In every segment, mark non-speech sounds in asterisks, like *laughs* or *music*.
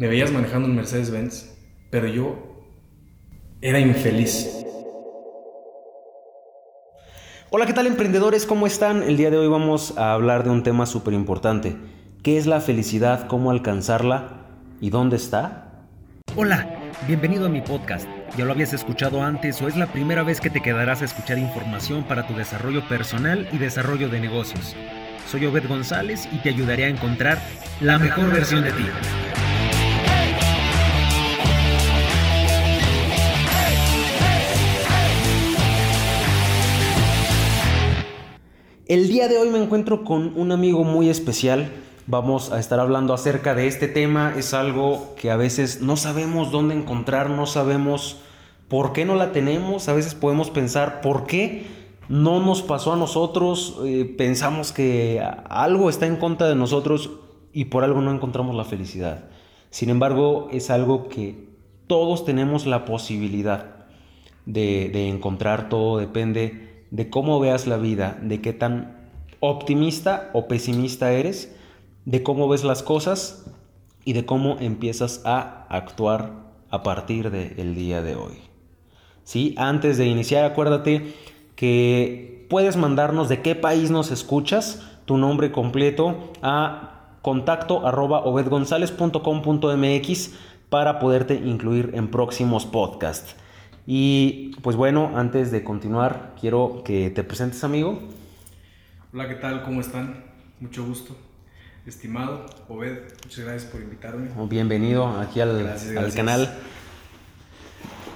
me veías manejando un Mercedes-Benz, pero yo era infeliz. Hola, ¿qué tal emprendedores? ¿Cómo están? El día de hoy vamos a hablar de un tema súper importante. ¿Qué es la felicidad? ¿Cómo alcanzarla? ¿Y dónde está? Hola, bienvenido a mi podcast. ¿Ya lo habías escuchado antes o es la primera vez que te quedarás a escuchar información para tu desarrollo personal y desarrollo de negocios? Soy Obed González y te ayudaré a encontrar la mejor versión de ti. El día de hoy me encuentro con un amigo muy especial. Vamos a estar hablando acerca de este tema. Es algo que a veces no sabemos dónde encontrar, no sabemos por qué no la tenemos. A veces podemos pensar por qué no nos pasó a nosotros. Eh, pensamos que algo está en contra de nosotros y por algo no encontramos la felicidad. Sin embargo, es algo que todos tenemos la posibilidad de, de encontrar. Todo depende de cómo veas la vida, de qué tan optimista o pesimista eres, de cómo ves las cosas y de cómo empiezas a actuar a partir del día de hoy. ¿Sí? Antes de iniciar, acuérdate que puedes mandarnos de qué país nos escuchas, tu nombre completo a contacto arroba para poderte incluir en próximos podcasts. Y pues bueno, antes de continuar, quiero que te presentes, amigo. Hola, ¿qué tal? ¿Cómo están? Mucho gusto. Estimado Obed, muchas gracias por invitarme. Oh, bienvenido aquí al, al canal.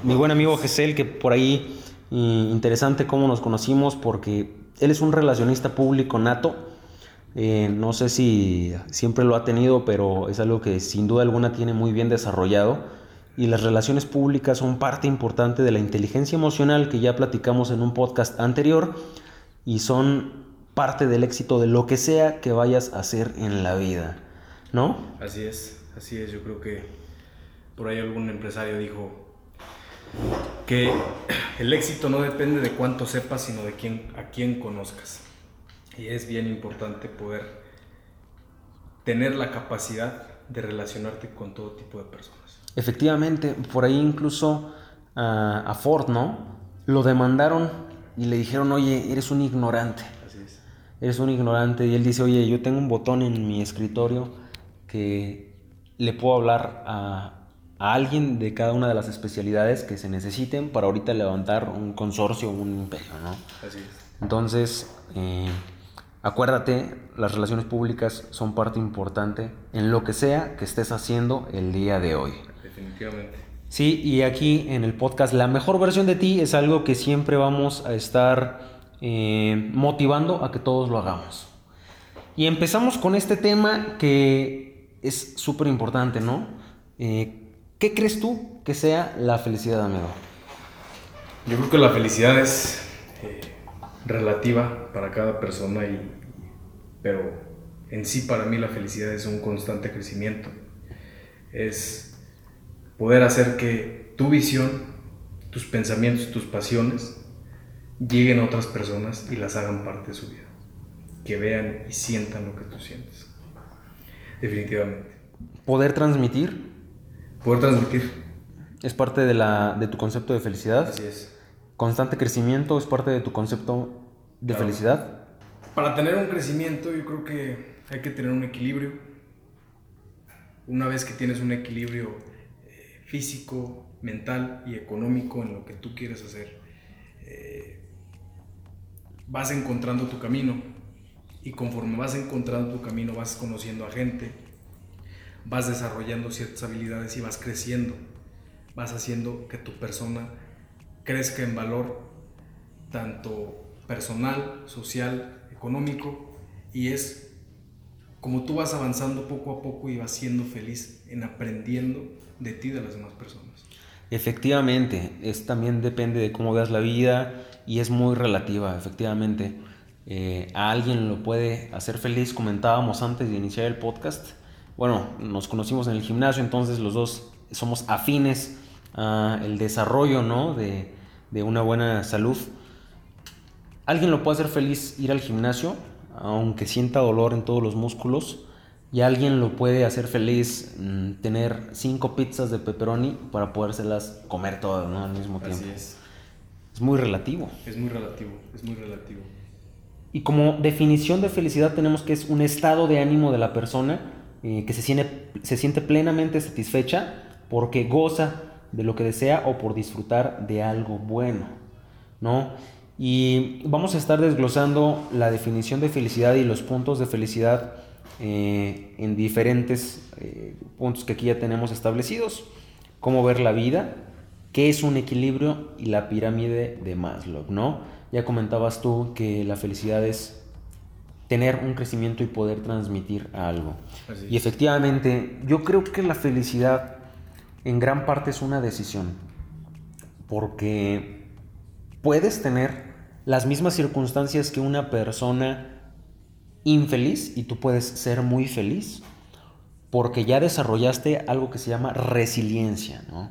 Mi buen amigo Gesel, que por ahí interesante cómo nos conocimos, porque él es un relacionista público nato. Eh, no sé si siempre lo ha tenido, pero es algo que sin duda alguna tiene muy bien desarrollado y las relaciones públicas son parte importante de la inteligencia emocional que ya platicamos en un podcast anterior y son parte del éxito de lo que sea que vayas a hacer en la vida, ¿no? Así es, así es, yo creo que por ahí algún empresario dijo que el éxito no depende de cuánto sepas, sino de quién, a quién conozcas. Y es bien importante poder tener la capacidad de relacionarte con todo tipo de personas. Efectivamente, por ahí incluso a Ford, ¿no? Lo demandaron y le dijeron, oye, eres un ignorante. Así es. Eres un ignorante. Y él dice, oye, yo tengo un botón en mi escritorio que le puedo hablar a, alguien de cada una de las especialidades que se necesiten para ahorita levantar un consorcio, un imperio, ¿no? Así es. Entonces, eh, acuérdate, las relaciones públicas son parte importante en lo que sea que estés haciendo el día de hoy definitivamente. Sí, y aquí en el podcast La mejor versión de ti es algo que siempre vamos a estar eh, motivando a que todos lo hagamos. Y empezamos con este tema que es súper importante, ¿no? Eh, ¿Qué crees tú que sea la felicidad, amigo? Yo creo que la felicidad es eh, relativa para cada persona, y, pero en sí para mí la felicidad es un constante crecimiento. Es poder hacer que tu visión, tus pensamientos, tus pasiones lleguen a otras personas y las hagan parte de su vida. Que vean y sientan lo que tú sientes. Definitivamente. Poder transmitir. Poder transmitir. Es parte de, la, de tu concepto de felicidad. Así es. Constante crecimiento es parte de tu concepto de felicidad. Para tener un crecimiento yo creo que hay que tener un equilibrio. Una vez que tienes un equilibrio físico, mental y económico en lo que tú quieres hacer, eh, vas encontrando tu camino. Y conforme vas encontrando tu camino vas conociendo a gente, vas desarrollando ciertas habilidades y vas creciendo, vas haciendo que tu persona crezca en valor tanto personal, social, económico y es como tú vas avanzando poco a poco y vas siendo feliz en aprendiendo de ti de las demás personas. Efectivamente, es también depende de cómo veas la vida y es muy relativa, efectivamente. Eh, a alguien lo puede hacer feliz, comentábamos antes de iniciar el podcast. Bueno, nos conocimos en el gimnasio, entonces los dos somos afines al desarrollo ¿no? de, de una buena salud. Alguien lo puede hacer feliz ir al gimnasio, aunque sienta dolor en todos los músculos, y alguien lo puede hacer feliz mm, tener cinco pizzas de pepperoni para podérselas comer todas ¿no? al mismo tiempo. Así es. Es muy relativo. Es muy relativo, es muy relativo. Y como definición de felicidad tenemos que es un estado de ánimo de la persona eh, que se siente, se siente plenamente satisfecha porque goza de lo que desea o por disfrutar de algo bueno, ¿no? Y vamos a estar desglosando la definición de felicidad y los puntos de felicidad eh, en diferentes eh, puntos que aquí ya tenemos establecidos. Cómo ver la vida, qué es un equilibrio y la pirámide de Maslow, ¿no? Ya comentabas tú que la felicidad es tener un crecimiento y poder transmitir algo. Y efectivamente, yo creo que la felicidad en gran parte es una decisión, porque puedes tener las mismas circunstancias que una persona infeliz y tú puedes ser muy feliz porque ya desarrollaste algo que se llama resiliencia. ¿no?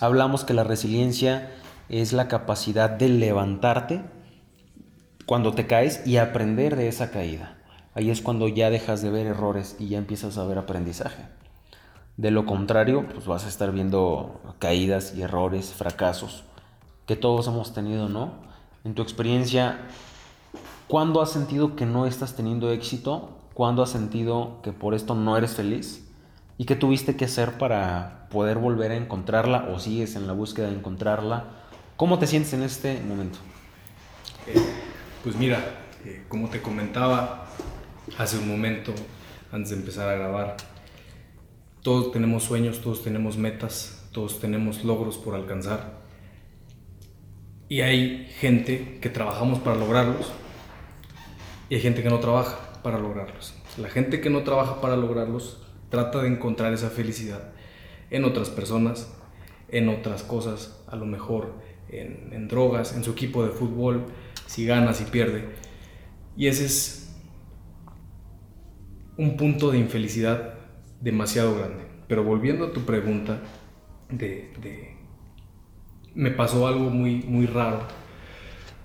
Hablamos que la resiliencia es la capacidad de levantarte cuando te caes y aprender de esa caída. Ahí es cuando ya dejas de ver errores y ya empiezas a ver aprendizaje. De lo contrario, pues vas a estar viendo caídas y errores, fracasos, que todos hemos tenido, ¿no? En tu experiencia, ¿cuándo has sentido que no estás teniendo éxito? ¿Cuándo has sentido que por esto no eres feliz? ¿Y qué tuviste que hacer para poder volver a encontrarla o sigues en la búsqueda de encontrarla? ¿Cómo te sientes en este momento? Eh, pues mira, eh, como te comentaba hace un momento, antes de empezar a grabar, todos tenemos sueños, todos tenemos metas, todos tenemos logros por alcanzar y hay gente que trabajamos para lograrlos y hay gente que no trabaja para lograrlos. La gente que no trabaja para lograrlos trata de encontrar esa felicidad en otras personas, en otras cosas, a lo mejor en, drogas, en su equipo de fútbol, si gana, si pierde. Y ese es un punto de infelicidad demasiado grande. Pero volviendo a tu pregunta de me pasó algo muy, muy raro.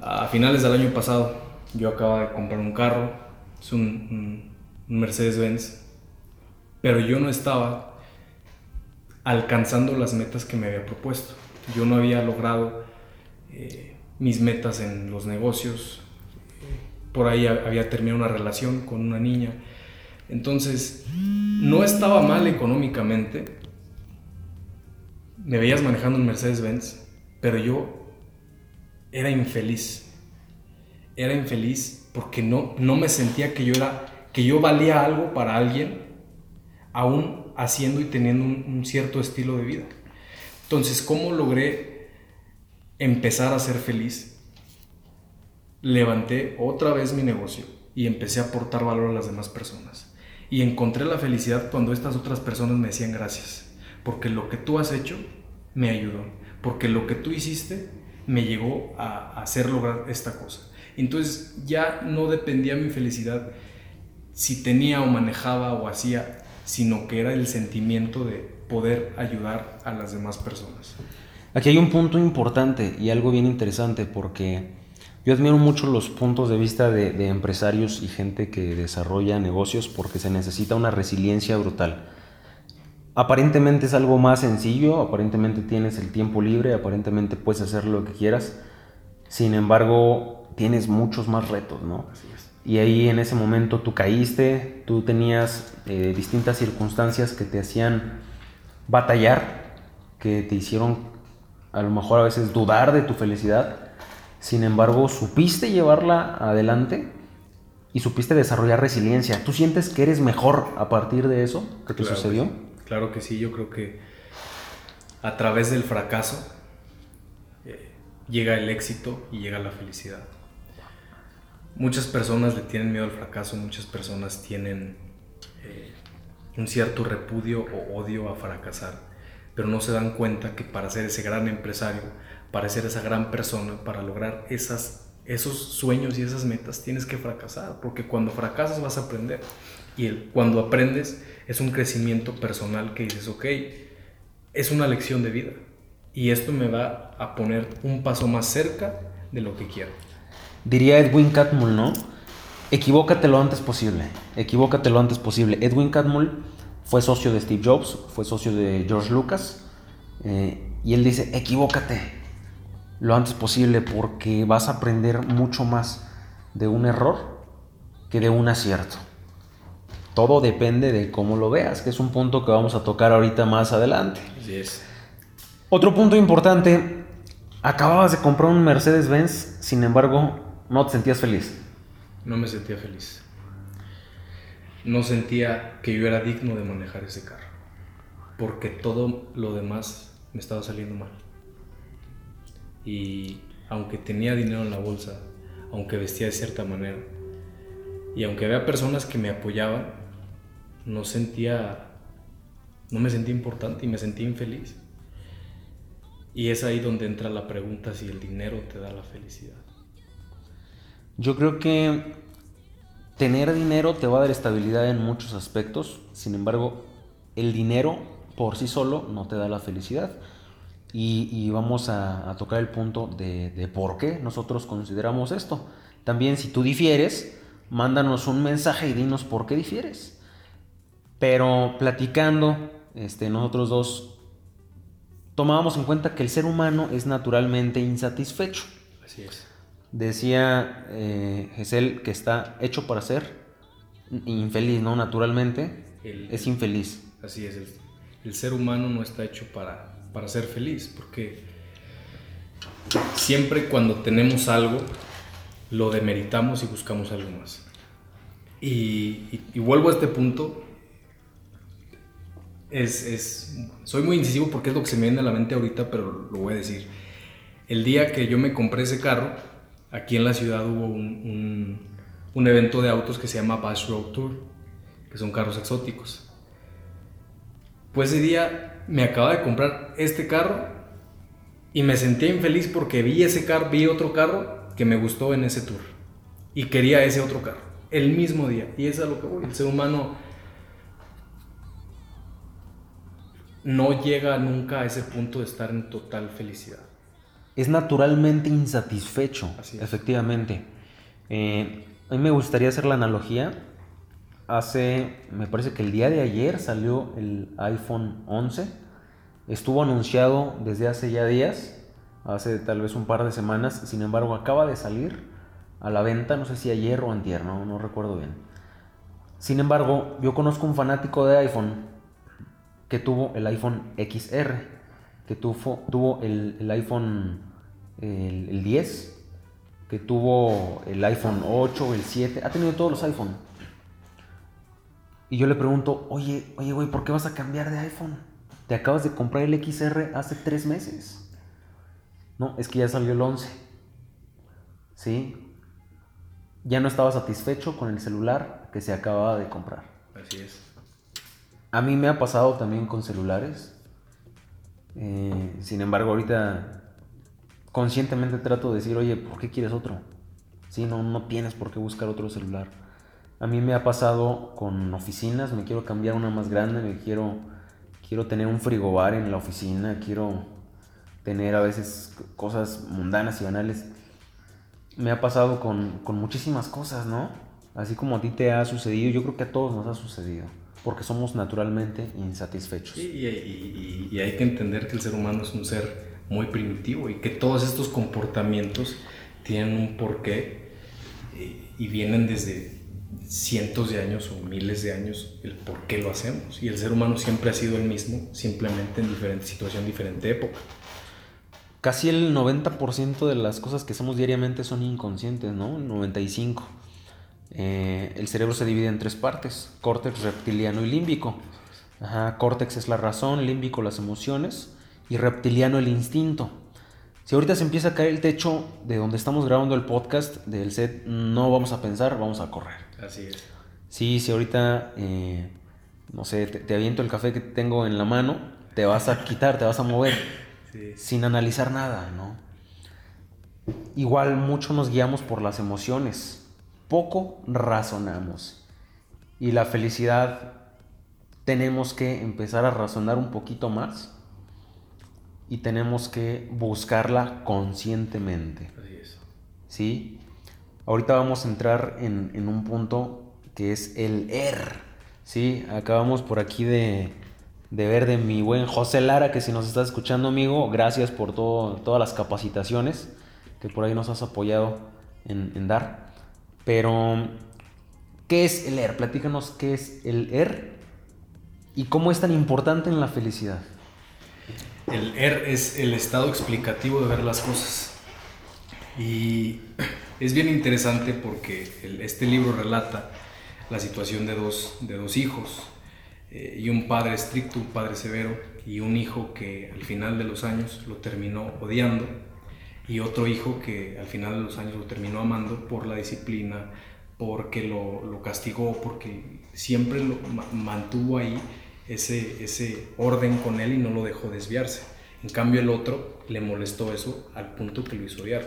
A finales del año pasado, yo acababa de comprar un carro, es un, Mercedes-Benz, pero yo no estaba alcanzando las metas que me había propuesto. Yo no había logrado eh, mis metas en los negocios. Por ahí había terminado una relación con una niña. Entonces, no estaba mal económicamente. Me veías manejando un Mercedes-Benz, pero yo era infeliz. Era infeliz porque no, no me sentía que yo era, que yo valía algo para alguien, aún haciendo y teniendo un, cierto estilo de vida. Entonces, ¿cómo logré empezar a ser feliz? Levanté otra vez mi negocio y empecé a aportar valor a las demás personas. Y encontré la felicidad cuando estas otras personas me decían gracias, porque lo que tú has hecho me ayudó porque lo que tú hiciste me llegó a hacer lograr esta cosa. Entonces ya no dependía mi felicidad si tenía o manejaba o hacía, sino que era el sentimiento de poder ayudar a las demás personas. Aquí hay un punto importante y algo bien interesante porque yo admiro mucho los puntos de vista de, de empresarios y gente que desarrolla negocios porque se necesita una resiliencia brutal aparentemente es algo más sencillo, aparentemente tienes el tiempo libre, aparentemente puedes hacer lo que quieras, sin embargo tienes muchos más retos, ¿no? Y ahí en ese momento tú caíste, tú tenías eh, distintas circunstancias que te hacían batallar, que te hicieron a lo mejor a veces dudar de tu felicidad, sin embargo supiste llevarla adelante y supiste desarrollar resiliencia. ¿Tú sientes que eres mejor a partir de eso que te sucedió? Claro que sí, yo creo que a través del fracaso eh, llega el éxito y llega la felicidad. Muchas personas le tienen miedo al fracaso, muchas personas tienen eh, un cierto repudio o odio a fracasar, pero no se dan cuenta que para ser ese gran empresario, para ser esa gran persona, para lograr esos sueños y esas metas, tienes que fracasar, porque cuando fracasas vas a aprender. Y cuando aprendes es un crecimiento personal que dices, ok, es una lección de vida. Y esto me va a poner un paso más cerca de lo que quiero. Diría Edwin Catmull, ¿no? Equivócate lo antes posible. Equivócate lo antes posible. Edwin Catmull fue socio de Steve Jobs, fue socio de George Lucas. Eh, y él dice, equivócate lo antes posible porque vas a aprender mucho más de un error que de un acierto. Todo depende de cómo lo veas, que es un punto que vamos a tocar ahorita más adelante. Así es. Otro punto importante, acababas de comprar un Mercedes-Benz, sin embargo, no te sentías feliz. No me sentía feliz. No sentía que yo era digno de manejar ese carro. Porque todo lo demás me estaba saliendo mal. Y aunque tenía dinero en la bolsa, aunque vestía de cierta manera, y aunque había personas que me apoyaban, no sentía, no me sentía importante y me sentía infeliz. Y es ahí donde entra la pregunta si el dinero te da la felicidad. Yo creo que tener dinero te va a dar estabilidad en muchos aspectos, sin embargo, el dinero por sí solo no te da la felicidad. Y, vamos a, tocar el punto de, de por qué nosotros consideramos esto. También si tú difieres, mándanos un mensaje y dinos por qué difieres. Pero platicando, este, nosotros dos tomábamos en cuenta que el ser humano es naturalmente insatisfecho. Así es. Decía eh, Gesell que está hecho para ser infeliz, ¿no? Naturalmente es infeliz. Así es. El, ser humano no está hecho para, para ser feliz, porque siempre cuando tenemos algo, lo demeritamos y buscamos algo más. y, y vuelvo a este punto es, soy muy incisivo porque es lo que se me viene a la mente ahorita, pero lo voy a decir. El día que yo me compré ese carro, aquí en la ciudad hubo un, evento de autos que se llama Bash Road Tour, que son carros exóticos. Pues ese día me acaba de comprar este carro y me sentí infeliz porque vi ese carro, vi otro carro que me gustó en ese tour y quería ese otro carro el mismo día. Y es a lo que. El ser humano no llega nunca a ese punto de estar en total felicidad. Es naturalmente insatisfecho, efectivamente. Eh, a mí me gustaría hacer la analogía. Hace, me parece que el día de ayer salió el iPhone 11. Estuvo anunciado desde hace ya días, hace tal vez un par de semanas. Sin embargo, acaba de salir a la venta, no sé si ayer o antier, no, no recuerdo bien. Sin embargo, yo conozco un fanático de iPhone que tuvo el iPhone XR, que tuvo, tuvo el, iPhone el, 10, que tuvo el iPhone 8, el 7, ha tenido todos los iPhone. Y yo le pregunto, oye, oye, güey, ¿por qué vas a cambiar de iPhone? Te acabas de comprar el XR hace tres meses. No, es que ya salió el 11. ¿Sí? Ya no estaba satisfecho con el celular que se acababa de comprar. Así es. A mí me ha pasado también con celulares. Eh, sin embargo, ahorita conscientemente trato de decir, oye, ¿por qué quieres otro? Sí, no, no tienes por qué buscar otro celular. A mí me ha pasado con oficinas, me quiero cambiar una más grande, me quiero, quiero tener un frigobar en la oficina, quiero tener a veces cosas mundanas y banales. Me ha pasado con, con muchísimas cosas, ¿no? Así como a ti te ha sucedido, yo creo que a todos nos ha sucedido porque somos naturalmente insatisfechos. y, hay que entender que el ser humano es un ser muy primitivo y que todos estos comportamientos tienen un porqué eh, y vienen desde cientos de años o miles de años el por qué lo hacemos. Y el ser humano siempre ha sido el mismo, simplemente en diferente situación, diferente época. Casi el 90% de las cosas que hacemos diariamente son inconscientes, ¿no? El 95%. Eh, el cerebro se divide en tres partes, córtex, reptiliano y límbico. Ajá, córtex es la razón, límbico las emociones y reptiliano el instinto. Si ahorita se empieza a caer el techo de donde estamos grabando el podcast del set, no vamos a pensar, vamos a correr. Así es. Sí, si ahorita, eh, no sé, te, aviento el café que tengo en la mano, te vas a quitar, te vas a mover, *laughs* sin analizar nada, ¿no? Igual mucho nos guiamos por las emociones poco razonamos. Y la felicidad tenemos que empezar a razonar un poquito más y tenemos que buscarla conscientemente. Así es. ¿Sí? ahorita vamos a entrar en, un punto que es el ER. ¿sí? Acabamos por aquí de, ver de mi buen José Lara, que si nos estás escuchando, amigo, gracias por todo, todas las capacitaciones que por ahí nos has apoyado en, en dar. Pero, ¿qué es el ER? Platícanos qué es el ER y cómo es tan importante en la felicidad. El ER es el estado explicativo de ver las cosas. Y *clears throat* es bien interesante porque este libro relata la situación de dos, de dos hijos eh, y un padre estricto, un padre severo y un hijo que al final de los años lo terminó odiando y otro hijo que al final de los años lo terminó amando por la disciplina, porque lo, lo castigó, porque siempre lo mantuvo ahí ese, ese orden con él y no lo dejó desviarse. En cambio el otro le molestó eso al punto que lo hizo odiar.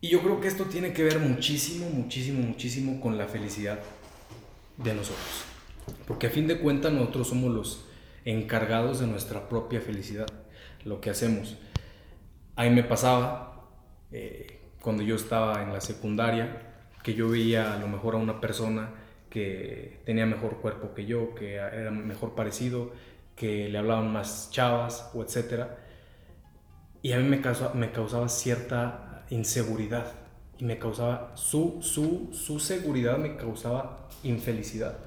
Y yo creo que esto tiene que ver muchísimo, muchísimo, muchísimo con la felicidad de nosotros. Porque a fin de cuentas nosotros somos los encargados de nuestra propia felicidad, lo que hacemos. A mí me pasaba, eh, cuando yo estaba en la secundaria, que yo veía a lo mejor a una persona que tenía mejor cuerpo que yo, que era mejor parecido, que le hablaban más chavas o etcétera. Y a mí me causaba, me causaba cierta inseguridad y me causaba su, su, su seguridad me causaba infelicidad.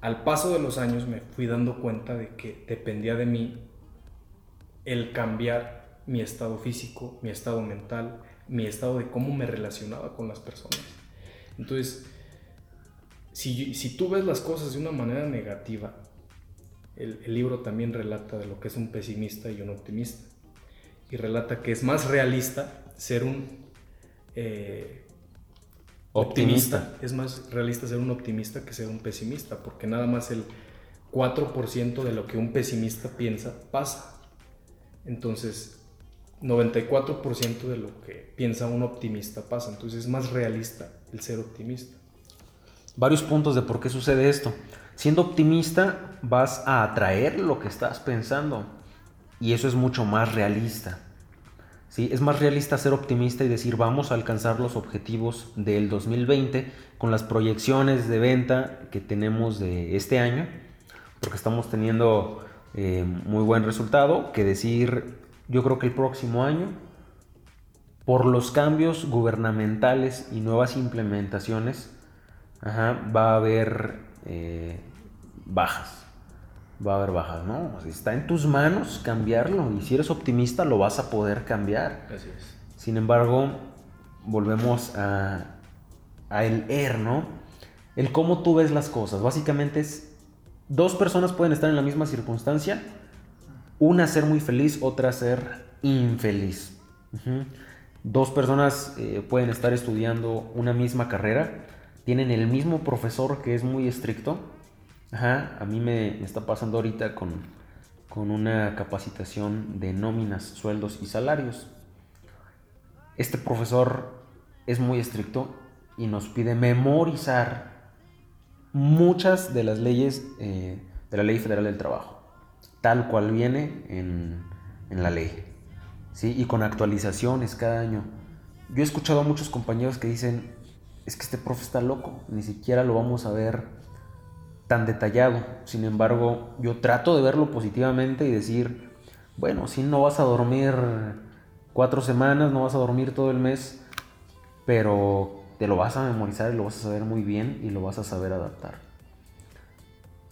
Al paso de los años me fui dando cuenta de que dependía de mí el cambiar mi estado físico, mi estado mental, mi estado de cómo me relacionaba con las personas. Entonces, si, si tú ves las cosas de una manera negativa, el, el libro también relata de lo que es un pesimista y un optimista. Y relata que es más realista ser un eh, optimista. Es más realista ser un optimista que ser un pesimista, porque nada más el 4% de lo que un pesimista piensa pasa. Entonces, 94% de lo que piensa un optimista pasa. Entonces es más realista el ser optimista. Varios puntos de por qué sucede esto. Siendo optimista vas a atraer lo que estás pensando y eso es mucho más realista. Es más realista ser optimista y decir vamos a alcanzar los objetivos del 2020 con las proyecciones de venta que tenemos de este año, porque estamos teniendo eh, muy buen resultado, que decir yo creo que el próximo año, por los cambios gubernamentales y nuevas implementaciones, va a haber eh, bajas va a haber bajas, ¿no? está en tus manos cambiarlo y si eres optimista lo vas a poder cambiar. Así es. Sin embargo, volvemos a, a el er, ¿no? El cómo tú ves las cosas. Básicamente es, dos personas pueden estar en la misma circunstancia, una ser muy feliz, otra ser infeliz. Dos personas eh, pueden estar estudiando una misma carrera, tienen el mismo profesor que es muy estricto, Ajá, a mí me, está pasando ahorita con, con una capacitación de nóminas, sueldos y salarios. Este profesor es muy estricto y nos pide memorizar muchas de las leyes eh, de la Ley Federal del Trabajo, tal cual viene en, en la ley, ¿sí? y con actualizaciones cada año. Yo he escuchado a muchos compañeros que dicen, es que este profe está loco, ni siquiera lo vamos a ver tan detallado. Sin embargo, yo trato de verlo positivamente y decir, bueno, si no vas a dormir cuatro semanas, no vas a dormir todo el mes, pero te lo vas a memorizar y lo vas a saber muy bien y lo vas a saber adaptar.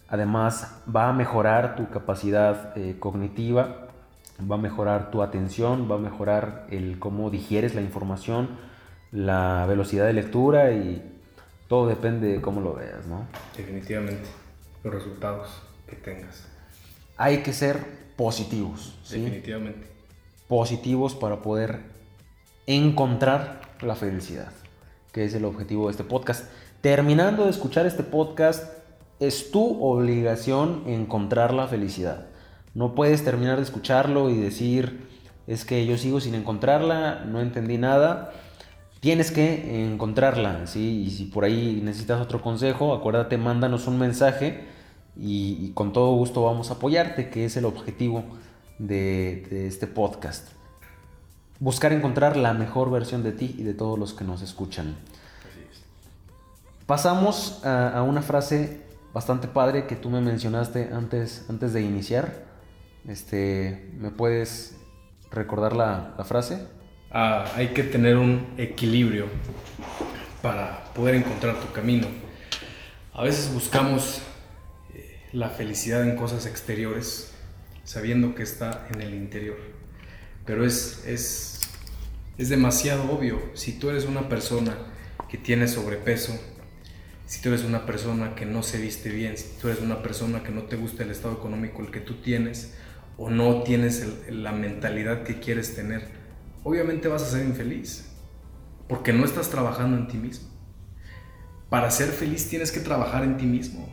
Además, va a mejorar tu capacidad eh, cognitiva, va a mejorar tu atención, va a mejorar el cómo digieres la información, la velocidad de lectura y todo depende de cómo lo veas, ¿no? Definitivamente, los resultados que tengas. Hay que ser positivos. Definitivamente. Positivos para poder encontrar la felicidad, que es el objetivo de este podcast. Terminando de escuchar este podcast, es tu obligación encontrar la felicidad. No puedes terminar de escucharlo y decir, es que yo sigo sin encontrarla, no entendí nada tienes que encontrarla, ¿sí? Y si por ahí necesitas otro consejo, acuérdate, mándanos un mensaje y, con todo gusto vamos a apoyarte, que es el objetivo de, este podcast. buscar encontrar la mejor versión de ti y de todos los que nos escuchan. Pasamos a, una frase bastante padre que tú me mencionaste antes, antes de iniciar. Este, ¿Me puedes recordar la, frase? Ah, hay que tener un equilibrio para poder encontrar tu camino. A veces buscamos eh, la felicidad en cosas exteriores, sabiendo que está en el interior. Pero es, es, es demasiado obvio. Si tú eres una persona que tiene sobrepeso, si tú eres una persona que no se viste bien, si tú eres una persona que no te gusta el estado económico el que tú tienes o no tienes la mentalidad que quieres tener, obviamente vas a ser infeliz porque no estás trabajando en ti mismo. Para ser feliz tienes que trabajar en ti mismo,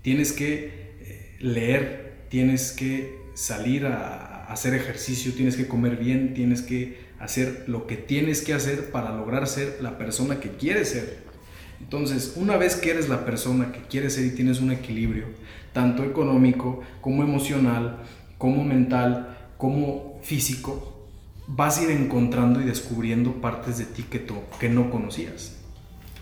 tienes que eh, leer, tienes que salir a hacer ejercicio, tienes que comer bien, tienes que hacer lo que tienes que hacer para lograr ser la persona que quieres ser. Entonces, una vez que eres la persona que quieres ser y tienes un equilibrio, tanto económico como emocional, como mental, como físico, vas a ir encontrando y descubriendo partes de ti que, que no conocías.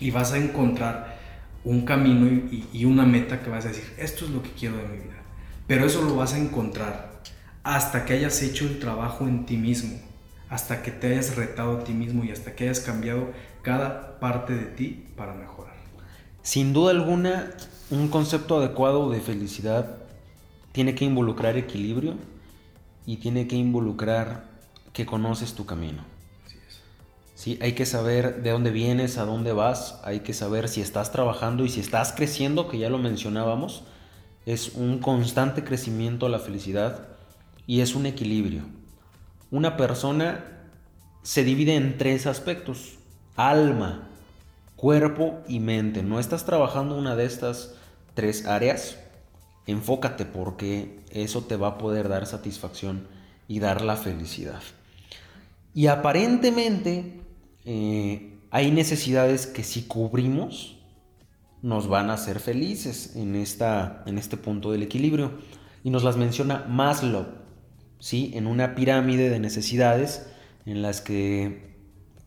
Y vas a encontrar un camino y, y una meta que vas a decir, esto es lo que quiero de mi vida. Pero eso lo vas a encontrar hasta que hayas hecho el trabajo en ti mismo, hasta que te hayas retado a ti mismo y hasta que hayas cambiado cada parte de ti para mejorar. Sin duda alguna, un concepto adecuado de felicidad tiene que involucrar equilibrio y tiene que involucrar que conoces tu camino. Sí, hay que saber de dónde vienes, a dónde vas, hay que saber si estás trabajando y si estás creciendo, que ya lo mencionábamos. Es un constante crecimiento a la felicidad y es un equilibrio. Una persona se divide en tres aspectos alma, cuerpo y mente. ¿No estás trabajando una de estas tres áreas? Enfócate porque eso te va a poder dar satisfacción y dar la felicidad. Y aparentemente eh, hay necesidades que si cubrimos nos van a hacer felices en, esta, en este punto del equilibrio. Y nos las menciona Maslow, ¿sí? en una pirámide de necesidades en las que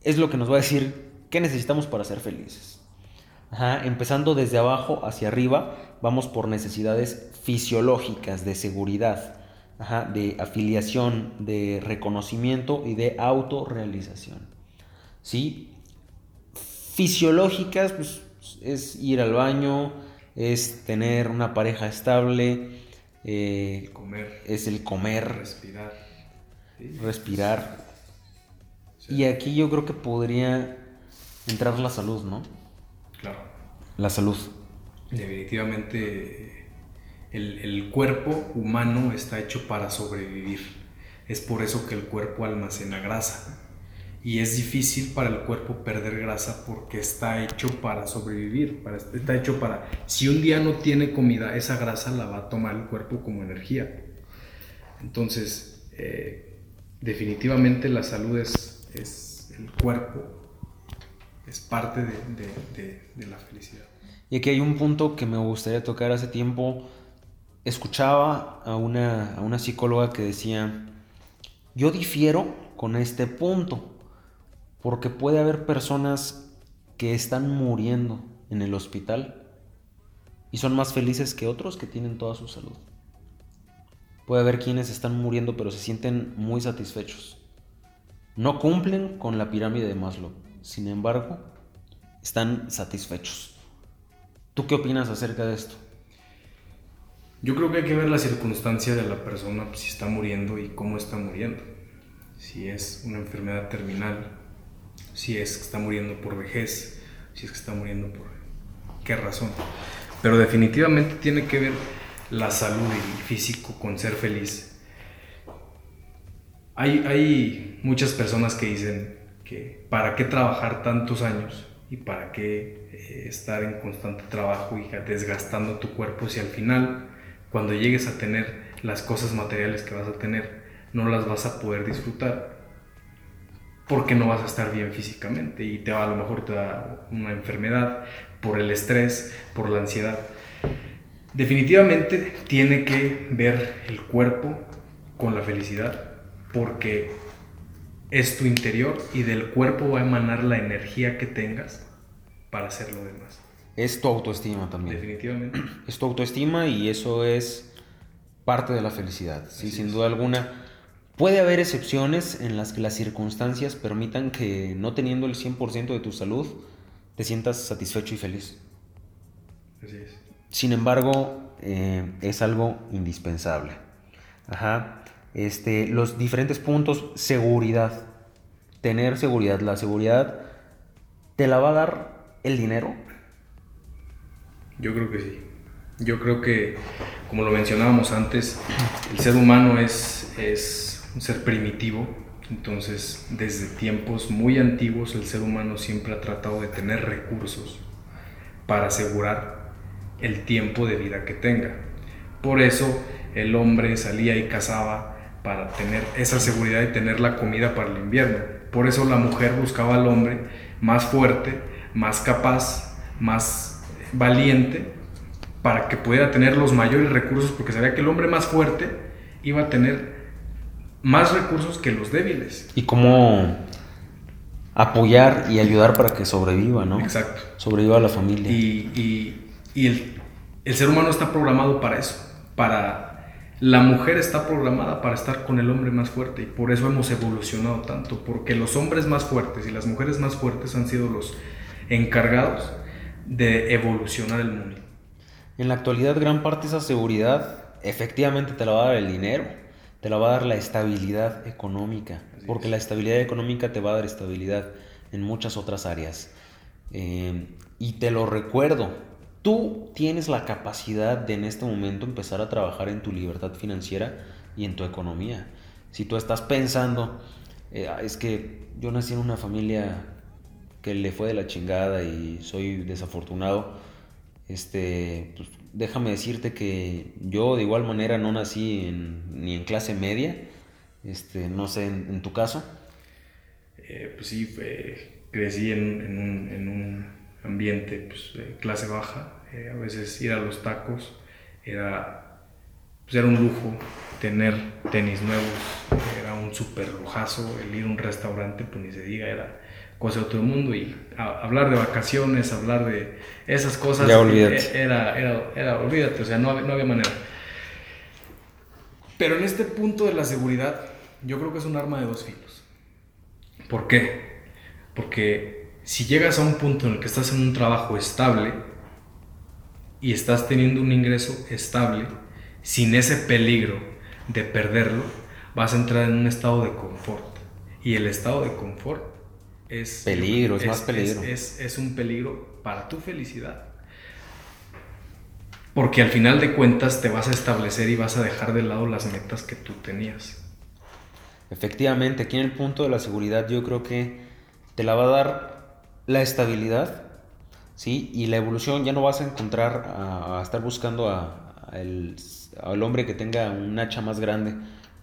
es lo que nos va a decir qué necesitamos para ser felices. empezando desde abajo hacia arriba, vamos por necesidades fisiológicas de seguridad, de afiliación, de reconocimiento y de autorrealización. ¿Sí? Fisiológicas pues, es ir al baño, es tener una pareja estable, eh, comer, es el comer, respirar, respirar, y aquí yo creo que podría entrar la salud, ¿no? Claro. La salud. Definitivamente el, el, cuerpo humano está hecho para sobrevivir. Es por eso que el cuerpo almacena grasa. Y es difícil para el cuerpo perder grasa porque está hecho para sobrevivir. Para, está hecho para... Si un día no tiene comida, esa grasa la va a tomar el cuerpo como energía. Entonces, eh, definitivamente la salud es es el cuerpo, es parte de, la felicidad. Y aquí hay un punto que me gustaría tocar hace tiempo. Escuchaba a una, psicóloga que decía, yo difiero con este punto, porque puede haber personas que están muriendo en el hospital y son más felices que otros que tienen toda su salud. Puede haber quienes están muriendo pero se sienten muy satisfechos. No cumplen con la pirámide de Maslow, sin embargo, están satisfechos. ¿Tú qué opinas acerca de esto? Yo creo que hay que ver la circunstancia de la persona, pues, si está muriendo y cómo está muriendo. Si es una enfermedad terminal, si es que está muriendo por vejez, si es que está muriendo por qué razón. Pero definitivamente tiene que ver la salud y el físico con ser feliz hay, muchas personas que dicen para qué trabajar tantos años y para qué eh, estar en constante trabajo y desgastando tu cuerpo si al final, cuando llegues a tener las cosas materiales que vas a tener, no las vas a poder disfrutar porque no vas a estar bien físicamente y te va, a lo mejor te da una enfermedad por el estrés, por la ansiedad. Definitivamente tiene que ver el cuerpo con la felicidad porque es tu interior y del cuerpo va a emanar la energía que tengas para hacer lo demás. Es tu autoestima también. Definitivamente. *clears throat* Es tu autoestima y eso es parte de la felicidad. Sí, sin duda alguna. Puede haber excepciones en las que las circunstancias permitan que no teniendo el 100% de tu salud te sientas satisfecho y feliz. Así es. Sin embargo, eh, es algo indispensable. Ajá. Este, los diferentes puntos, seguridad. Tener seguridad. La seguridad te la va a dar el dinero. Yo creo que sí. Yo creo que, como lo mencionábamos antes, el ser humano es, es un ser primitivo. Entonces, desde tiempos muy antiguos, el ser humano siempre ha tratado de tener recursos para asegurar el tiempo de vida que tenga. Por eso el hombre salía y cazaba para tener esa seguridad y tener la comida para el invierno. Por eso la mujer buscaba al hombre más fuerte, más capaz, más valiente, para que pudiera tener los mayores recursos, porque sabía que el hombre más fuerte iba a tener más recursos que los débiles. Y cómo apoyar y ayudar para que sobreviva, ¿no? Exacto. Sobreviva la familia. Y, y, el, el ser humano está programado para eso, para la mujer está programada para estar con el hombre más fuerte y por eso hemos evolucionado tanto, porque los hombres más fuertes y las mujeres más fuertes han sido los encargados de evolucionar el mundo. En la actualidad gran parte de esa seguridad efectivamente te la va a dar el dinero, te la va a dar la estabilidad económica, porque la estabilidad económica te va a dar estabilidad en muchas otras áreas. Eh, y te lo recuerdo, tú tienes la capacidad de en este momento empezar a trabajar en tu libertad financiera y en tu economía. Si tú estás pensando, eh, es que yo nací en una familia que le fue de la chingada y soy desafortunado, este, pues, déjame decirte que yo de igual manera no nací ni en clase media, este, no sé, en, tu caso. Eh, pues sí, crecí en, un, ambiente pues, de clase baja, eh, a veces ir a los tacos era, pues, era un lujo, tener tenis nuevos era un súper lujazo, el ir a un restaurante, pues ni se diga, era cosa de el mundo y hablar de vacaciones, hablar de esas cosas, ya olvídate. Eh, era, era, era, olvídate, o sea, no, no había manera. Pero en este punto de la seguridad, yo creo que es un arma de dos filos. ¿Por qué? Porque si llegas a un punto en el que estás en un trabajo estable, y estás teniendo un ingreso estable, sin ese peligro de perderlo, vas a entrar en un estado de confort. Y el estado de confort es... Peligro, es, más peligro. Es, es, un peligro para tu felicidad. Porque al final de cuentas te vas a establecer y vas a dejar de lado las metas que tú tenías. Efectivamente, aquí en el punto de la seguridad yo creo que te la va a dar la estabilidad ¿sí? Y la evolución ya no vas a encontrar a, estar buscando a, el, al hombre que tenga un hacha más grande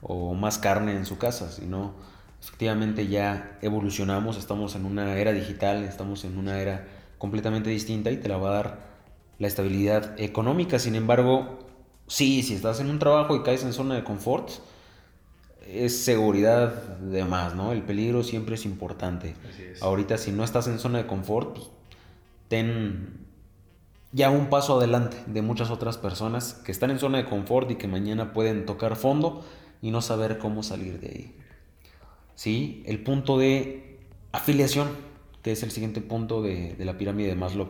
o más carne en su casa, sino efectivamente ya evolucionamos, estamos en una era digital, estamos en una era completamente distinta y te la va a dar la estabilidad económica. Sin embargo, sí, si estás en un trabajo y caes en zona de confort, es seguridad de más, ¿no? El peligro siempre es importante. Ahorita si no estás en zona de confort, pues, ten ya un paso adelante de muchas otras personas que están en zona de confort y que mañana pueden tocar fondo y no saber cómo salir de ahí. ¿Sí? El punto de afiliación, que es el siguiente punto de, la pirámide de Maslow.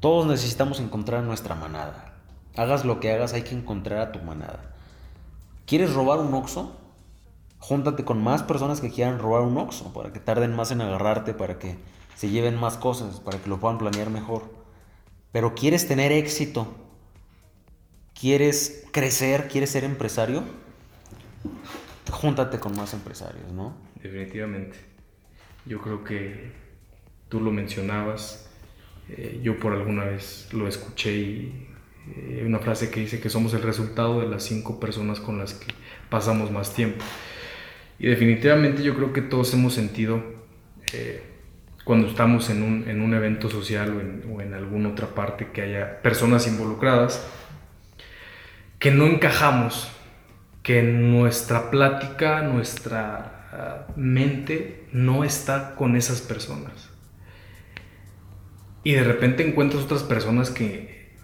Todos necesitamos encontrar nuestra manada. Hagas lo que hagas, hay que encontrar a tu manada. ¿Quieres robar un oxo? Júntate con más personas que quieran robar un oxo para que tarden más en agarrarte, para que se lleven más cosas, para que lo puedan planear mejor. Pero quieres tener éxito, quieres crecer, quieres ser empresario, júntate con más empresarios, ¿no? Definitivamente. Yo creo que tú lo mencionabas, eh, yo por alguna vez lo escuché y eh, una frase que dice que somos el resultado de las cinco personas con las que pasamos más tiempo. Y definitivamente yo creo que todos hemos sentido eh, cuando estamos en un, en un evento social o en, o alguna otra parte que haya personas involucradas, que no encajamos, que nuestra plática, nuestra ah, mente no está con esas personas. Y de repente encuentras otras personas que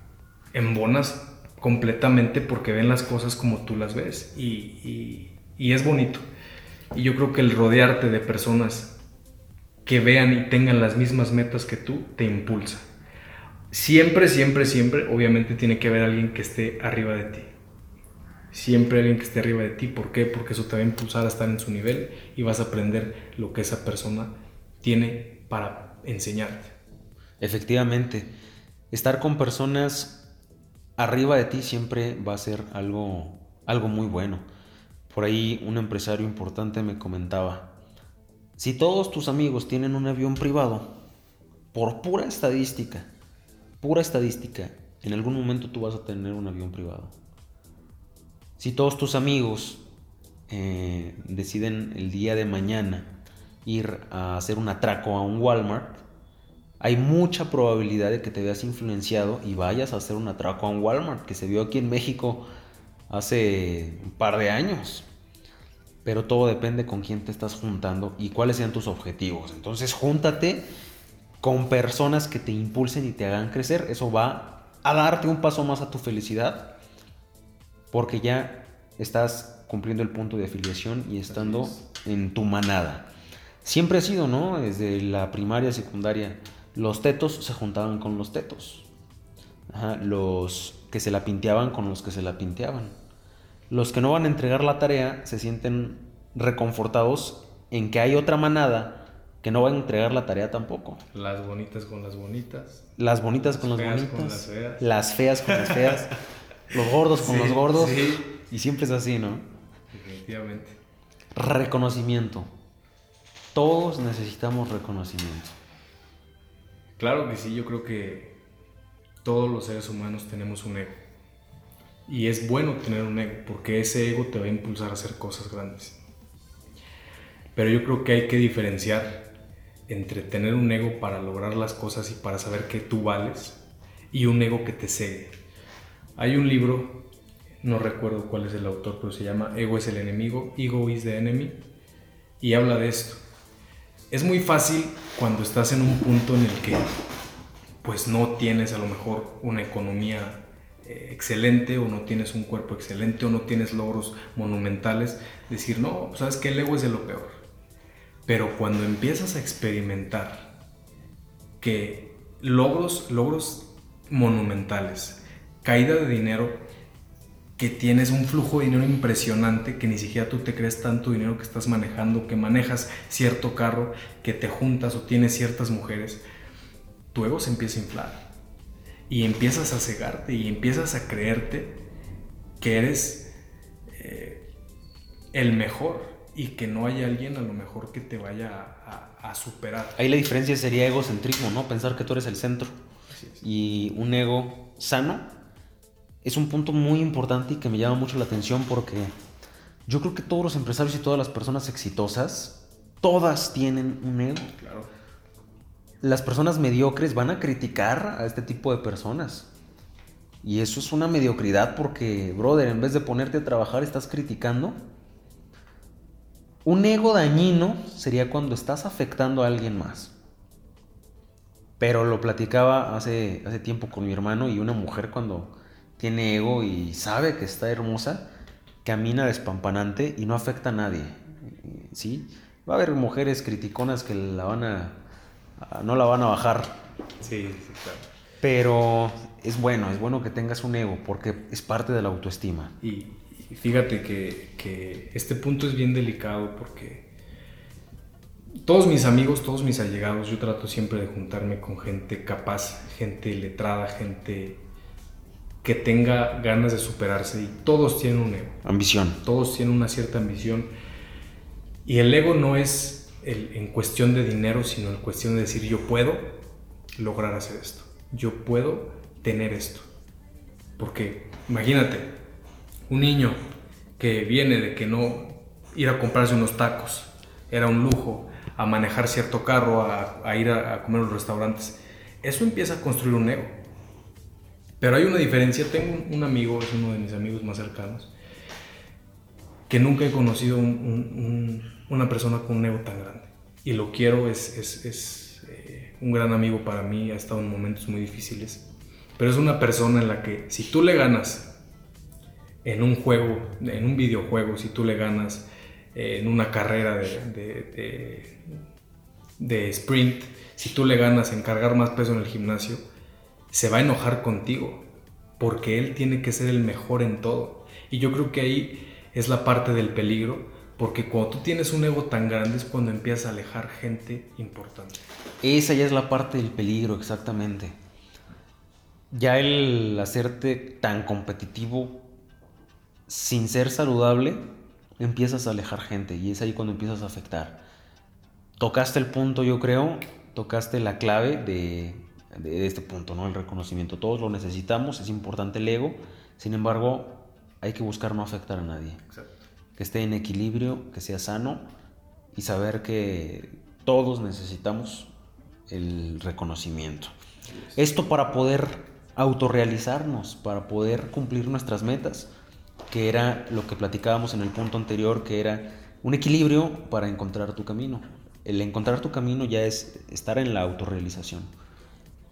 embonas completamente porque ven las cosas como tú las ves. Y, y es bonito. Y yo creo que el rodearte de personas que vean y tengan las mismas metas que tú te impulsa. Siempre, siempre, siempre, obviamente tiene que haber alguien que esté arriba de ti. Siempre alguien que esté arriba de ti. ¿Por qué? Porque eso te va a impulsar a estar en su nivel y vas a aprender lo que esa persona tiene para enseñarte. Efectivamente, estar con personas arriba de ti siempre va a ser algo, algo muy bueno. Por ahí un empresario importante me comentaba, si todos tus amigos tienen un avión privado, por pura estadística, pura estadística, en algún momento tú vas a tener un avión privado. Si todos tus amigos eh, deciden el día de mañana ir a hacer un atraco a un Walmart, hay mucha probabilidad de que te veas influenciado y vayas a hacer un atraco a un Walmart, que se vio aquí en México hace un par de años. Pero todo depende con quién te estás juntando y cuáles sean tus objetivos. Entonces, júntate con personas que te impulsen y te hagan crecer. Eso va a darte un paso más a tu felicidad porque ya estás cumpliendo el punto de afiliación y estando en tu manada. Siempre ha sido, ¿no? Desde la primaria, secundaria, los tetos se juntaban con los tetos. los que se la pinteaban con los que se la pinteaban. Los que no van a entregar la tarea se sienten reconfortados en que hay otra manada que no va a entregar la tarea tampoco. Las bonitas con las bonitas. Las bonitas con las bonitas. las feas. Las feas con las feas. *laughs* los gordos con los gordos. Y siempre es así, ¿no? Definitivamente. Reconocimiento. Todos necesitamos reconocimiento. Claro que sí, yo creo que todos los seres humanos tenemos un ego. Y es bueno tener un ego, porque ese ego te va a impulsar a hacer cosas grandes. Pero yo creo que hay que diferenciar entre tener un ego para lograr las cosas y para saber que tú vales y un ego que te sigue. Hay un libro, no recuerdo cuál es el autor, pero se llama Ego es el enemigo, Ego is the enemy, y habla de esto. Es muy fácil cuando estás en un punto en el que pues no tienes a lo mejor una economía excelente o no tienes un cuerpo excelente o no tienes logros monumentales, decir, no, sabes que el ego es de lo peor. Pero cuando empiezas a experimentar que logros, logros monumentales, caída de dinero, que tienes un flujo de dinero impresionante, que ni siquiera tú te crees tanto dinero que estás manejando, que manejas cierto carro, que te juntas o tienes ciertas mujeres, tu ego se empieza a inflar. Y empiezas a cegarte y empiezas a creerte que eres eh, el mejor y que no hay alguien a lo mejor que te vaya a, superar. Ahí la diferencia sería egocentrismo, ¿no? Pensar que tú eres el centro. Y un ego sano es un punto muy importante y que me llama mucho la atención porque yo creo que todos los empresarios y todas las personas exitosas, todas tienen un ego. Claro. Las personas mediocres van a criticar a este tipo de personas. Y eso es una mediocridad porque, brother, en vez de ponerte a trabajar, estás criticando un ego dañino sería cuando estás afectando a alguien más. Pero lo platicaba hace, hace tiempo con mi hermano y una mujer cuando tiene ego y sabe que está hermosa, camina despampanante y no afecta a nadie. ¿Sí? Va a haber mujeres criticonas que la van a, no la van a bajar. Sí, sí, claro. Pero es bueno, es bueno que tengas un ego porque es parte de la autoestima. Y, fíjate que, este punto es bien delicado porque todos mis amigos, todos mis allegados, yo trato siempre de juntarme con gente capaz, gente letrada, gente que tenga ganas de superarse y todos tienen un ego. Ambición. Todos tienen una cierta ambición. Y el ego no es en cuestión de dinero, sino en cuestión de decir yo puedo lograr hacer esto. Yo puedo tener esto. Porque imagínate, un niño que viene de que no ir a comprarse unos tacos era un lujo, a manejar cierto carro, a, ir a, comer en los restaurantes, eso empieza a construir un ego. Pero hay una diferencia, tengo un, amigo, es uno de mis amigos más cercanos, que nunca he conocido una persona con un ego tan grande. Y lo quiero, es, es, eh, un gran amigo para mí, ha estado en momentos muy difíciles. Pero es una persona en la que si tú le ganas en un juego, en un videojuego, si tú le ganas eh, en una carrera de, de, sprint, si tú le ganas en cargar más peso en el gimnasio, se va a enojar contigo, porque él tiene que ser el mejor en todo. Y yo creo que ahí es la parte del peligro, porque cuando tú tienes un ego tan grande es cuando empiezas a alejar gente importante. Esa ya es la parte del peligro, exactamente. Ya el hacerte tan competitivo sin ser saludable, empiezas a alejar gente y es ahí cuando empiezas a afectar. Tocaste el punto, yo creo, tocaste la clave de, este punto, ¿no? El reconocimiento. Todos lo necesitamos, es importante el ego, sin embargo, hay que buscar no afectar a nadie. Que esté en equilibrio, que sea sano y saber que todos necesitamos el reconocimiento. Esto para poder autorrealizarnos, para poder cumplir nuestras metas que era lo que platicábamos en el punto anterior, que era un equilibrio para encontrar tu camino. El encontrar tu camino ya es estar en la autorrealización.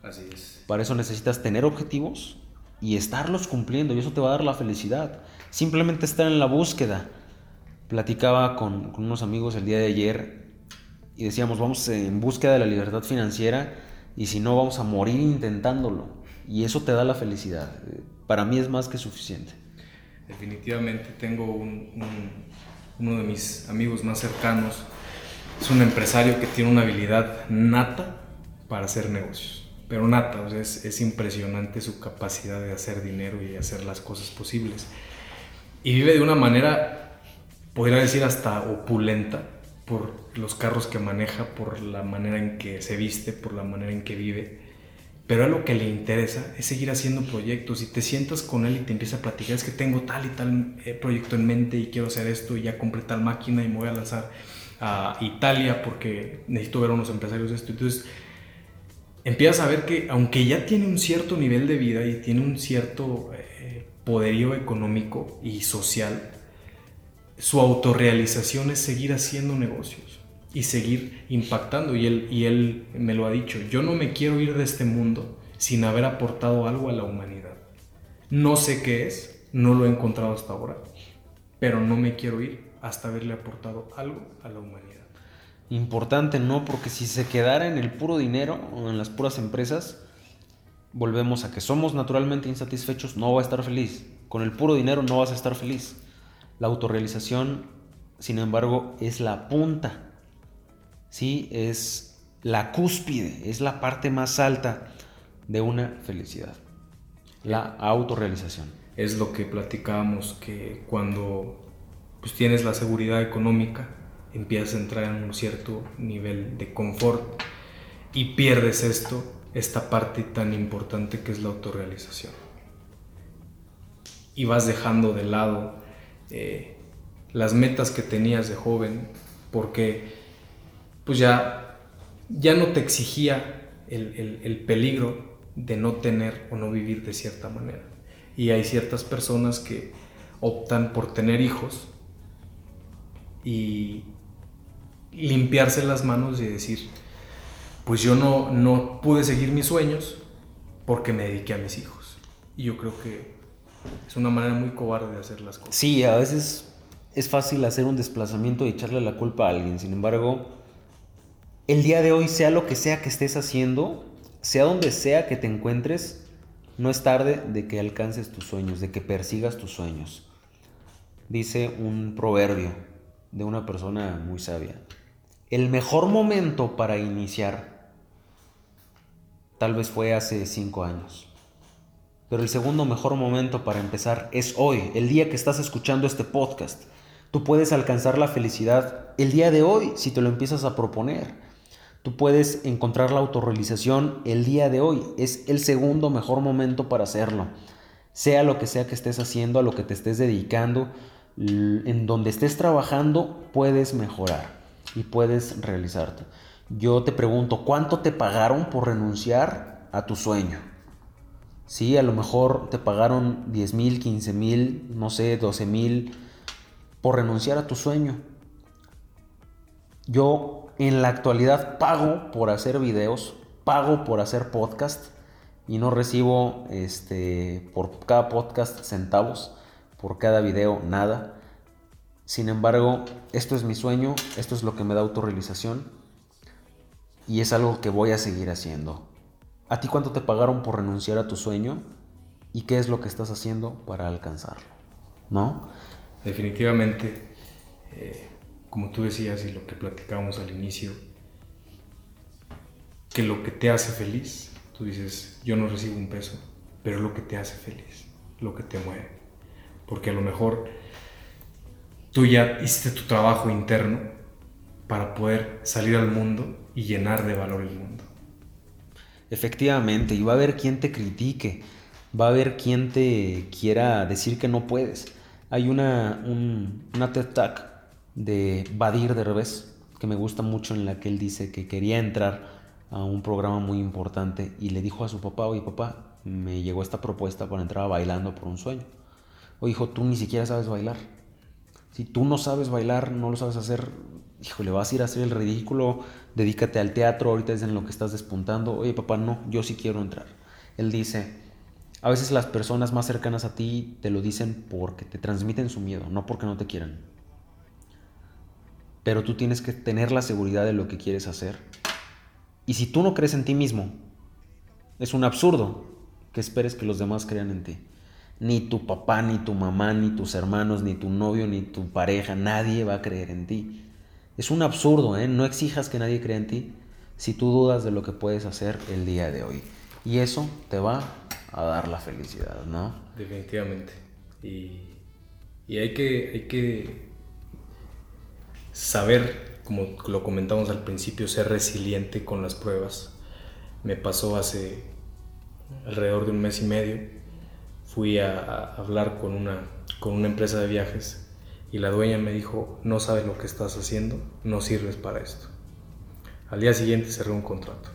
Así es. Para eso necesitas tener objetivos y estarlos cumpliendo, y eso te va a dar la felicidad. Simplemente estar en la búsqueda. Platicaba con, unos amigos el día de ayer y decíamos, vamos en búsqueda de la libertad financiera y si no, vamos a morir intentándolo. Y eso te da la felicidad. Para mí es más que suficiente definitivamente tengo uno de mis amigos más cercanos, es un empresario que tiene una habilidad nata para hacer negocios, pero nata, es, es impresionante su capacidad de hacer dinero y hacer las cosas posibles. Y vive de una manera, podría decir hasta opulenta, por los carros que maneja, por la manera en que se viste, por la manera en que vive pero a lo que le interesa es seguir haciendo proyectos y te sientas con él y te empieza a platicar, es que tengo tal y tal eh, proyecto en mente y quiero hacer esto y ya compré tal máquina y me voy a lanzar a Italia porque necesito ver a unos empresarios de esto. Entonces, empiezas a ver que aunque ya tiene un cierto nivel de vida y tiene un cierto eh, poderío económico y social, su autorrealización es seguir haciendo negocios y seguir impactando. Y él, y él me lo ha dicho, yo no me quiero ir de este mundo sin haber aportado algo a la humanidad. No sé qué es, no lo he encontrado hasta ahora, pero no me quiero ir hasta haberle aportado algo a la humanidad. Importante, ¿no? Porque si se quedara en el puro dinero o en las puras empresas, volvemos a que somos naturalmente insatisfechos, no va a estar feliz. Con el puro dinero no vas a estar feliz. La autorrealización, sin embargo, es la punta ¿sí? Es la cúspide, es la parte más alta de una felicidad, la autorrealización. Es lo que platicábamos, que cuando pues, tienes la seguridad económica, empiezas a entrar en un cierto nivel de confort y pierdes esto, esta parte tan importante que es la autorrealización. Y vas dejando de lado eh, las metas que tenías de joven, porque pues ya, ya no te exigía el, peligro de no tener o no vivir de cierta manera. Y hay ciertas personas que optan por tener hijos y limpiarse las manos y decir, pues yo no, no pude seguir mis sueños porque me dediqué a mis hijos. Y yo creo que es una manera muy cobarde de hacer las cosas. Sí, a veces es fácil hacer un desplazamiento y echarle la culpa a alguien. Sin embargo, el día de hoy, sea lo que sea que estés haciendo, sea donde sea que te encuentres, no es tarde de que alcances tus sueños, de que persigas tus sueños. Dice un proverbio de una persona muy sabia. El mejor momento para iniciar tal vez fue hace cinco años. Pero el segundo mejor momento para empezar es hoy, el día que estás escuchando este podcast. Tú puedes alcanzar la felicidad el día de hoy si te lo empiezas a proponer. Tú puedes encontrar la autorrealización el día de hoy. Es el segundo mejor momento para hacerlo. Sea lo que sea que estés haciendo, a lo que te estés dedicando, en donde estés trabajando, puedes mejorar y puedes realizarte. Yo te pregunto, ¿cuánto te pagaron por renunciar a tu sueño? Sí, a lo mejor te pagaron 10 mil, 15 mil, no sé, 12 mil. por renunciar a tu sueño. Yo en la actualidad pago por hacer videos, pago por hacer podcast y no recibo este, por cada podcast centavos, por cada video nada. Sin embargo, esto es mi sueño, esto es lo que me da autorrealización y es algo que voy a seguir haciendo. ¿A ti cuánto te pagaron por renunciar a tu sueño? ¿Y qué es lo que estás haciendo para alcanzarlo? ¿No? Definitivamente, eh, como tú decías y lo que platicábamos al inicio, que lo que te hace feliz, tú dices, yo no recibo un peso, pero lo que te hace feliz, lo que te mueve. Porque a lo mejor tú ya hiciste tu trabajo interno para poder salir al mundo y llenar de valor el mundo. Efectivamente, y va a haber quien te critique, va a haber quien te quiera decir que no puedes. Hay una, una TED de Badir revés que me gusta mucho en la que él dice que quería entrar a un programa muy importante y le dijo a su papá, oye papá, me llegó esta propuesta para entrar a bailando por un sueño. O hijo, tú ni siquiera sabes bailar. Si tú no sabes bailar, no lo sabes hacer, híjole, vas a ir a hacer el ridículo, dedícate al teatro, ahorita es en lo que estás despuntando. Oye, papá, no, yo sí quiero entrar. Él dice, a veces las personas más cercanas a ti te lo dicen porque te transmiten su miedo, no porque no te quieran. Pero tú tienes que tener la seguridad de lo que quieres hacer. Y si tú no crees en ti mismo, es un absurdo que esperes que los demás crean en ti. Ni tu papá, ni tu mamá, ni tus hermanos, ni tu novio, ni tu pareja, nadie va a creer en ti. Es un absurdo, ¿eh? No exijas que nadie crea en ti si tú dudas de lo que puedes hacer el día de hoy. Y eso te va a dar la felicidad, ¿no? Definitivamente. Y, hay, que, hay que saber, como lo comentamos al principio, ser resiliente con las pruebas. Me pasó hace alrededor de un mes y medio. Fui a, hablar con una, con una empresa de viajes y la dueña me dijo, no sabes lo que estás haciendo, no sirves para esto. Al día siguiente cerré un contrato.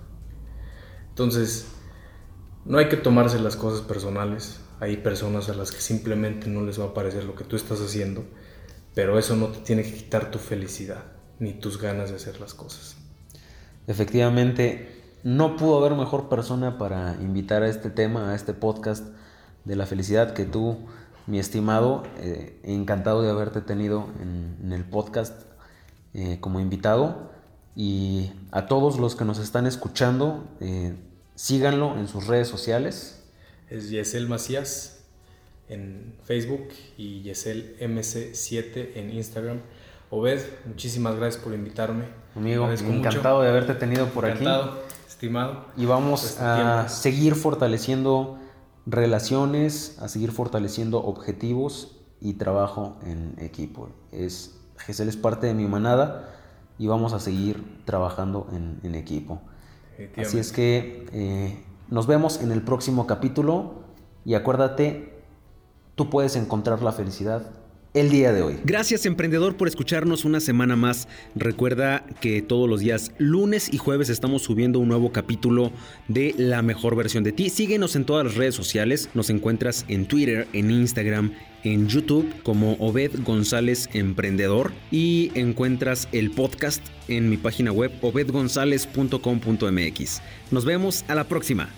Entonces, no hay que tomarse las cosas personales. Hay personas a las que simplemente no les va a parecer lo que tú estás haciendo, pero eso no te tiene que quitar tu felicidad ni tus ganas de hacer las cosas. Efectivamente, no pudo haber mejor persona para invitar a este tema, a este podcast de la felicidad que tú mi estimado, eh, encantado de haberte tenido en, el podcast eh, como invitado. Y a todos los que nos están escuchando, eh, síganlo en sus redes sociales. Es Yesel Macías en Facebook y Yesel MC7 en Instagram. Obed, muchísimas gracias por invitarme. Amigo, encantado de haberte tenido por aquí. Encantado, estimado. Y vamos a seguir fortaleciendo relaciones, a seguir fortaleciendo objetivos y trabajo en equipo. Es, GESEL es parte de mi manada y vamos a seguir trabajando en, equipo. Así es que eh, nos vemos en el próximo capítulo y acuérdate, tú puedes encontrar la felicidad el día de hoy. Gracias emprendedor por escucharnos una semana más. Recuerda que todos los días lunes y jueves estamos subiendo un nuevo capítulo de La mejor versión de ti. Síguenos en todas las redes sociales. Nos encuentras en Twitter, en Instagram, en YouTube como Obed González Emprendedor y encuentras el podcast en mi página web obedgonzalez.com.mx. Nos vemos a la próxima.